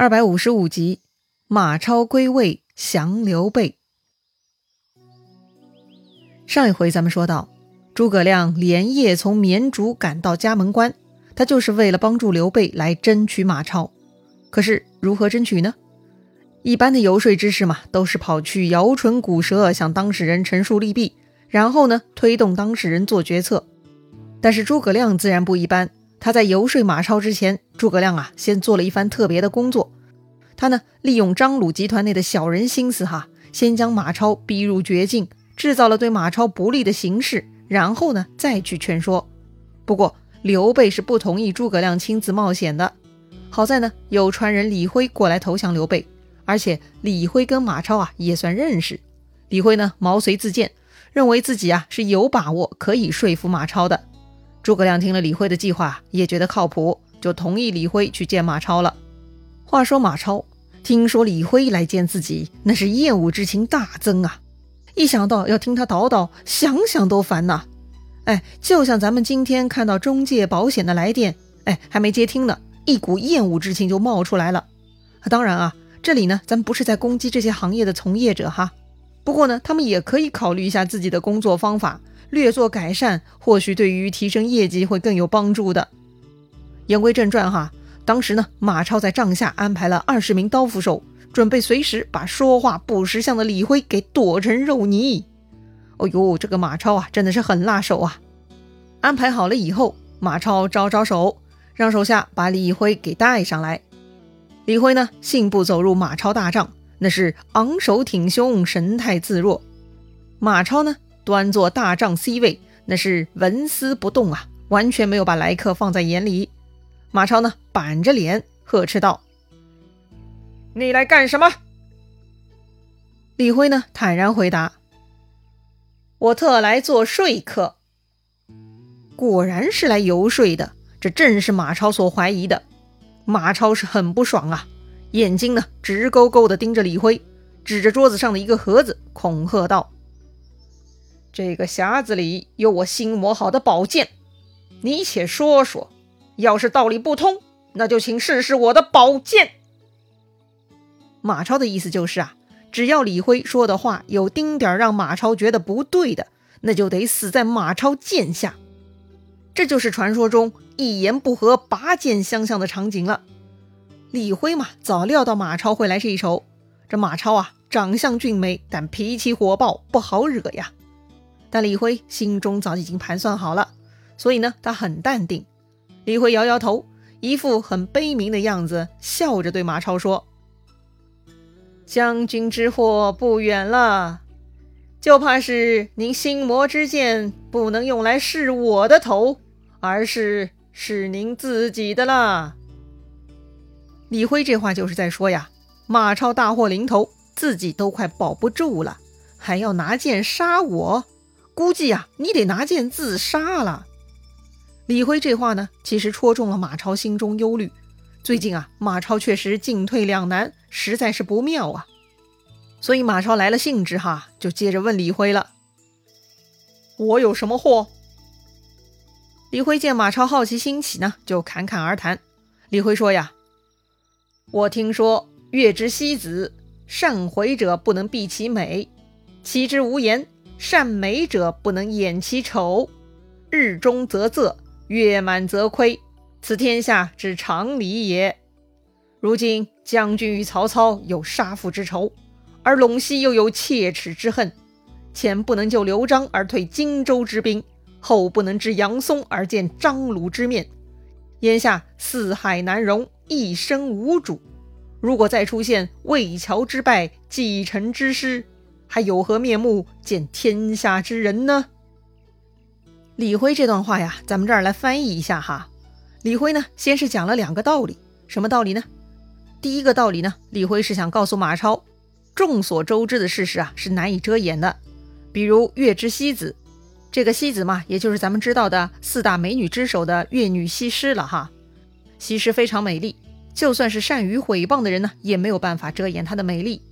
二百五十五集，马超归魏降刘备。上一回咱们说到，诸葛亮连夜从绵竹赶到葭门关，他就是为了帮助刘备来争取马超。可是如何争取呢？一般的游说之士嘛，都是跑去摇唇鼓舌，向当事人陈述利弊，然后呢，推动当事人做决策。但是诸葛亮自然不一般。他在游说马超之前，诸葛亮啊，先做了一番特别的工作。他呢，利用张鲁集团内的小人心思，哈，先将马超逼入绝境，制造了对马超不利的形势，然后呢，再去劝说。不过刘备是不同意诸葛亮亲自冒险的。好在呢，有传人李辉过来投降刘备，而且李辉跟马超啊也算认识。李辉呢，毛遂自荐，认为自己啊是有把握可以说服马超的。诸葛亮听了李辉的计划，也觉得靠谱，就同意李辉去见马超了。话说马超听说李辉来见自己，那是厌恶之情大增啊！一想到要听他叨叨，想想都烦呐。哎，就像咱们今天看到中介保险的来电，哎，还没接听呢，一股厌恶之情就冒出来了。当然啊，这里呢，咱不是在攻击这些行业的从业者哈。不过呢，他们也可以考虑一下自己的工作方法。略作改善，或许对于提升业绩会更有帮助的。言归正传哈，当时呢，马超在帐下安排了二十名刀斧手，准备随时把说话不识相的李辉给剁成肉泥。哦呦，这个马超啊，真的是很辣手啊！安排好了以后，马超招招手，让手下把李辉给带上来。李辉呢，信步走入马超大帐，那是昂首挺胸，神态自若。马超呢？端坐大帐 C 位，那是纹丝不动啊，完全没有把来客放在眼里。马超呢，板着脸呵斥道：“你来干什么？”李辉呢，坦然回答：“我特来做说客。”果然是来游说的，这正是马超所怀疑的。马超是很不爽啊，眼睛呢直勾勾地盯着李辉，指着桌子上的一个盒子，恐吓道。这个匣子里有我新磨好的宝剑，你且说说。要是道理不通，那就请试试我的宝剑。马超的意思就是啊，只要李辉说的话有丁点让马超觉得不对的，那就得死在马超剑下。这就是传说中一言不合拔剑相向的场景了。李辉嘛，早料到马超会来这一手。这马超啊，长相俊美，但脾气火爆，不好惹呀。但李辉心中早已经盘算好了，所以呢，他很淡定。李辉摇摇头，一副很悲悯的样子，笑着对马超说：“将军之祸不远了，就怕是您心魔之剑不能用来试我的头，而是试您自己的了。”李辉这话就是在说呀，马超大祸临头，自己都快保不住了，还要拿剑杀我。估计呀，你得拿剑自杀了。李辉这话呢，其实戳中了马超心中忧虑。最近啊，马超确实进退两难，实在是不妙啊。所以马超来了兴致哈，就接着问李辉了：“我有什么祸？”李辉见马超好奇心起呢，就侃侃而谈。李辉说呀：“我听说月之西子，善回者不能避其美，其之无言。”善美者不能掩其丑，日中则仄，月满则亏，此天下之常理也。如今将军与曹操有杀父之仇，而陇西又有切齿之恨，前不能救刘璋而退荆州之兵，后不能知杨松而见张鲁之面，眼下四海难容，一生无主。如果再出现魏桥之败，继承之师。还有何面目见天下之人呢？李辉这段话呀，咱们这儿来翻译一下哈。李辉呢，先是讲了两个道理，什么道理呢？第一个道理呢，李辉是想告诉马超，众所周知的事实啊，是难以遮掩的。比如月之西子，这个西子嘛，也就是咱们知道的四大美女之首的月女西施了哈。西施非常美丽，就算是善于毁谤的人呢，也没有办法遮掩她的美丽。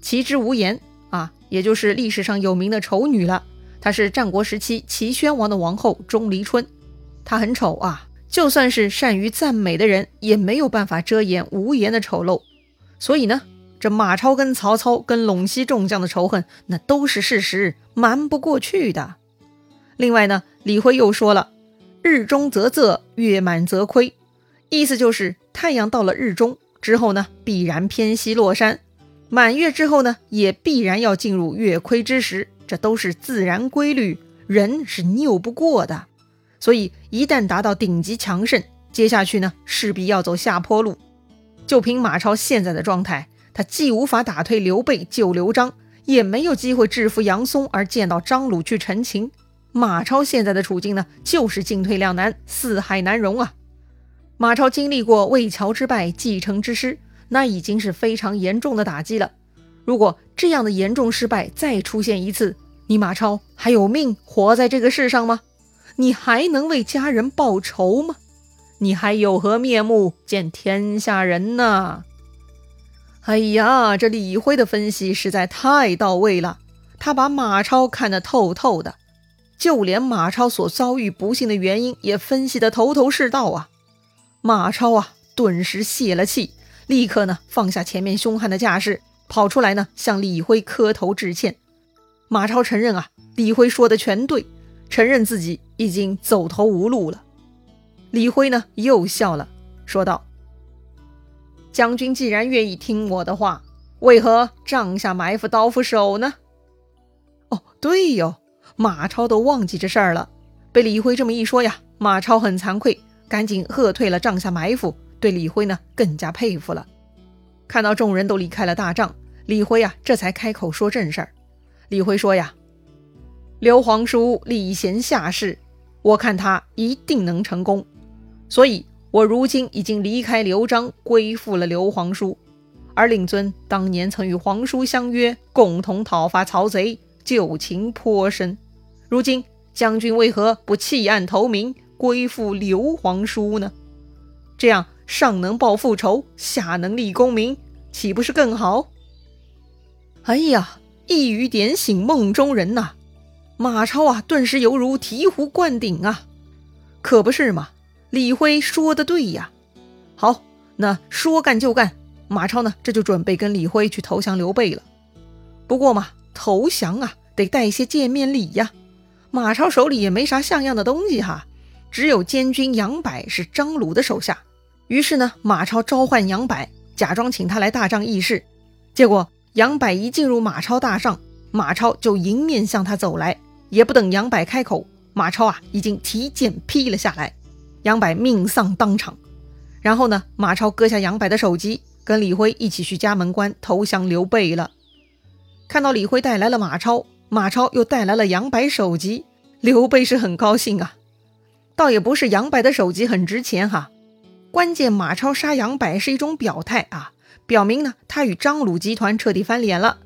其之无言。啊，也就是历史上有名的丑女了。她是战国时期齐宣王的王后钟离春，她很丑啊，就算是善于赞美的人，也没有办法遮掩无言的丑陋。所以呢，这马超跟曹操、跟陇西众将的仇恨，那都是事实，瞒不过去的。另外呢，李辉又说了：“日中则仄，月满则亏。”意思就是太阳到了日中之后呢，必然偏西落山；满月之后呢，也必然要进入月亏之时。这都是自然规律，人是拗不过的。所以一旦达到顶级强盛，接下去呢，势必要走下坡路。就凭马超现在的状态，他既无法打退刘备救刘璋，也没有机会制服杨松而见到张鲁去陈情。马超现在的处境呢，就是进退两难，四海难容啊！马超经历过魏桥之败、继承之失，那已经是非常严重的打击了。如果这样的严重失败再出现一次，你马超还有命活在这个世上吗？你还能为家人报仇吗？你还有何面目见天下人呢？哎呀，这李辉的分析实在太到位了，他把马超看得透透的。就连马超所遭遇不幸的原因也分析得头头是道啊！马超啊，顿时泄了气，立刻呢放下前面凶悍的架势，跑出来呢向李辉磕头致歉。马超承认啊，李辉说的全对，承认自己已经走投无路了。李辉呢又笑了，说道：“将军既然愿意听我的话，为何帐下埋伏刀斧手呢？”哦，对哟。马超都忘记这事儿了，被李辉这么一说呀，马超很惭愧，赶紧喝退了帐下埋伏，对李辉呢更加佩服了。看到众人都离开了大帐，李辉啊这才开口说正事儿。李辉说呀：“刘皇叔礼贤下士，我看他一定能成功，所以我如今已经离开刘璋，归附了刘皇叔。而令尊当年曾与皇叔相约，共同讨伐曹贼，旧情颇深。”如今将军为何不弃暗投明，归附刘皇叔呢？这样上能报父仇，下能立功名，岂不是更好？哎呀，一语点醒梦中人呐！马超啊，顿时犹如醍醐灌顶啊！可不是嘛？李辉说的对呀。好，那说干就干。马超呢，这就准备跟李辉去投降刘备了。不过嘛，投降啊，得带一些见面礼呀。马超手里也没啥像样的东西哈，只有监军杨柏是张鲁的手下。于是呢，马超召唤杨柏，假装请他来大帐议事。结果杨柏一进入马超大帐，马超就迎面向他走来，也不等杨柏开口，马超啊已经提剑劈了下来，杨柏命丧当场。然后呢，马超割下杨柏的首级，跟李辉一起去嘉门关投降刘备了。看到李辉带来了马超。马超又带来了杨柏首级，刘备是很高兴啊。倒也不是杨柏的首级很值钱哈，关键马超杀杨柏是一种表态啊，表明呢他与张鲁集团彻底翻脸了。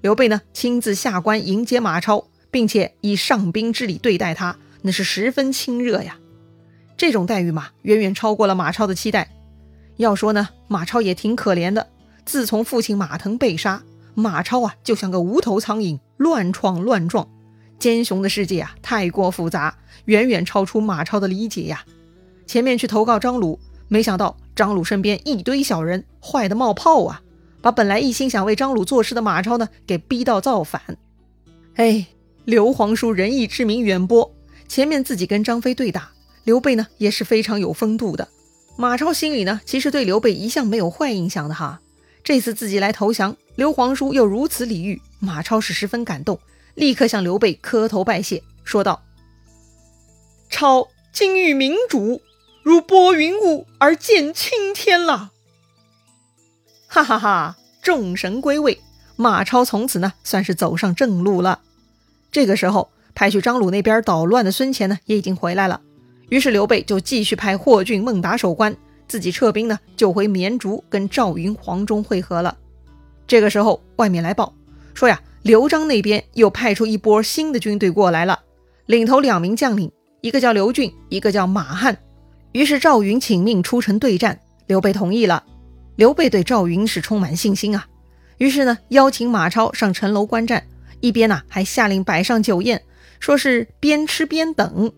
刘备呢亲自下关迎接马超，并且以上宾之礼对待他，那是十分亲热呀。这种待遇嘛，远远超过了马超的期待。要说呢，马超也挺可怜的，自从父亲马腾被杀。马超啊，就像个无头苍蝇，乱闯乱撞。奸雄的世界啊，太过复杂，远远超出马超的理解呀。前面去投靠张鲁，没想到张鲁身边一堆小人，坏的冒泡啊，把本来一心想为张鲁做事的马超呢，给逼到造反。哎，刘皇叔仁义之名远播，前面自己跟张飞对打，刘备呢也是非常有风度的。马超心里呢，其实对刘备一向没有坏印象的哈。这次自己来投降。刘皇叔又如此礼遇，马超是十分感动，立刻向刘备磕头拜谢，说道：“超今遇明主，如拨云雾而见青天了。”哈哈哈！众神归位，马超从此呢算是走上正路了。这个时候，派去张鲁那边捣乱的孙乾呢也已经回来了，于是刘备就继续派霍峻、孟达守关，自己撤兵呢就回绵竹跟赵云、黄忠会合了。这个时候，外面来报说呀，刘璋那边又派出一波新的军队过来了，领头两名将领，一个叫刘俊，一个叫马汉。于是赵云请命出城对战，刘备同意了。刘备对赵云是充满信心啊，于是呢，邀请马超上城楼观战，一边呢还下令摆上酒宴，说是边吃边等。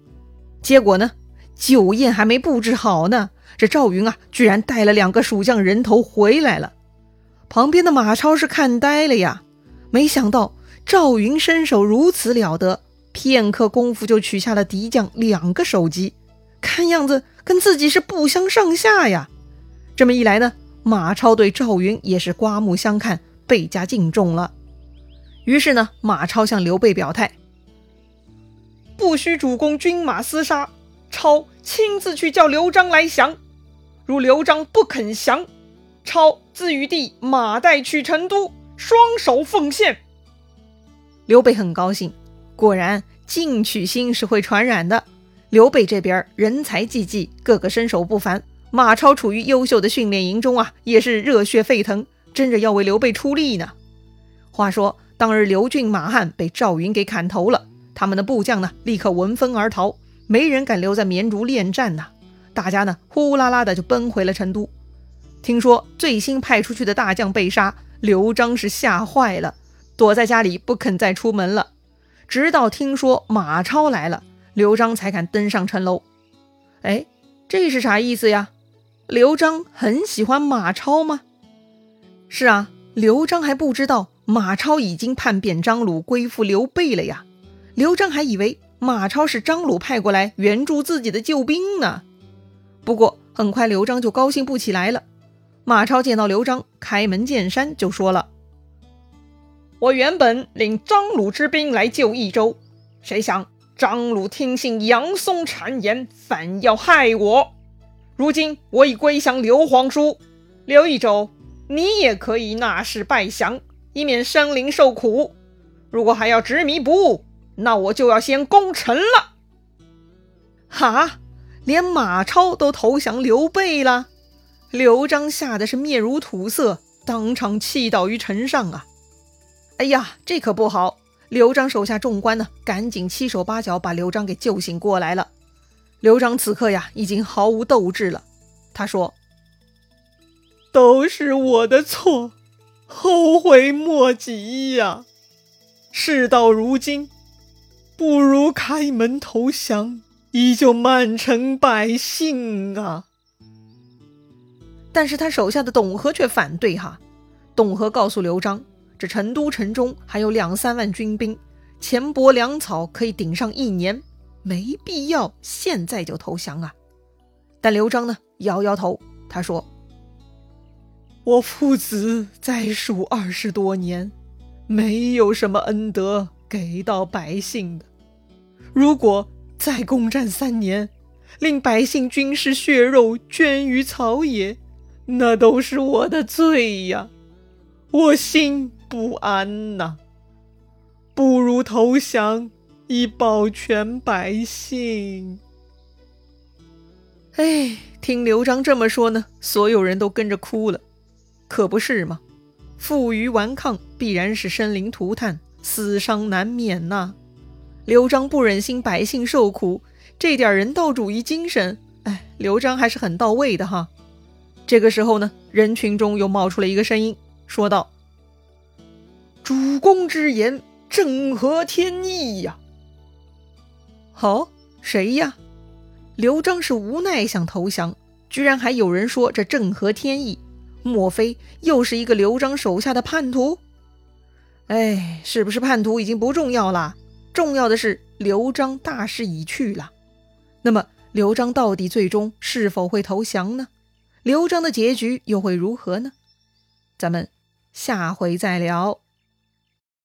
结果呢，酒宴还没布置好呢，这赵云啊，居然带了两个蜀将人头回来了。旁边的马超是看呆了呀，没想到赵云身手如此了得，片刻功夫就取下了敌将两个首级，看样子跟自己是不相上下呀。这么一来呢，马超对赵云也是刮目相看，倍加敬重了。于是呢，马超向刘备表态：“不需主公军马厮杀，超亲自去叫刘璋来降。如刘璋不肯降，超自与弟马岱去成都，双手奉献。”刘备很高兴，果然进取心是会传染的。刘备这边人才济济，个个身手不凡。马超处于优秀的训练营中啊，也是热血沸腾，争着要为刘备出力呢。话说。当日，刘俊、马汉被赵云给砍头了，他们的部将呢，立刻闻风而逃，没人敢留在绵竹恋战呐。大家呢，呼啦啦的就奔回了成都。听说最新派出去的大将被杀，刘璋是吓坏了，躲在家里不肯再出门了。直到听说马超来了，刘璋才敢登上城楼。哎，这是啥意思呀？刘璋很喜欢马超吗？是啊，刘璋还不知道。马超已经叛变张鲁，归附刘备了呀！刘璋还以为马超是张鲁派过来援助自己的救兵呢。不过很快，刘璋就高兴不起来了。马超见到刘璋，开门见山就说了：“我原本领张鲁之兵来救益州，谁想张鲁听信杨松谗言，反要害我。如今我已归降刘皇叔，刘益州，你也可以纳誓拜降。”以免生灵受苦。如果还要执迷不悟，那我就要先攻城了。哈，连马超都投降刘备了。刘璋吓得是面如土色，当场气倒于城上啊！哎呀，这可不好！刘璋手下众官呢，赶紧七手八脚把刘璋给救醒过来了。刘璋此刻呀，已经毫无斗志了。他说：“都是我的错。”后悔莫及呀！事到如今，不如开门投降，以救满城百姓啊！但是他手下的董和却反对哈。董和告诉刘璋，这成都城中还有两三万军兵，钱帛粮草可以顶上一年，没必要现在就投降啊。但刘璋呢，摇摇头，他说。我父子在蜀二十多年，没有什么恩德给到百姓的。如果再攻战三年，令百姓军士血肉捐于草野，那都是我的罪呀！我心不安呐。不如投降，以保全百姓。哎，听刘璋这么说呢，所有人都跟着哭了。可不是吗？负隅顽抗，必然是生灵涂炭，死伤难免呐。刘璋不忍心百姓受苦，这点人道主义精神，哎，刘璋还是很到位的哈。这个时候呢，人群中又冒出了一个声音，说道：“主公之言正合天意呀。”好，谁呀？刘璋是无奈想投降，居然还有人说这正合天意。莫非又是一个刘璋手下的叛徒？哎，是不是叛徒已经不重要了，重要的是刘璋大势已去了。那么刘璋到底最终是否会投降呢？刘璋的结局又会如何呢？咱们下回再聊。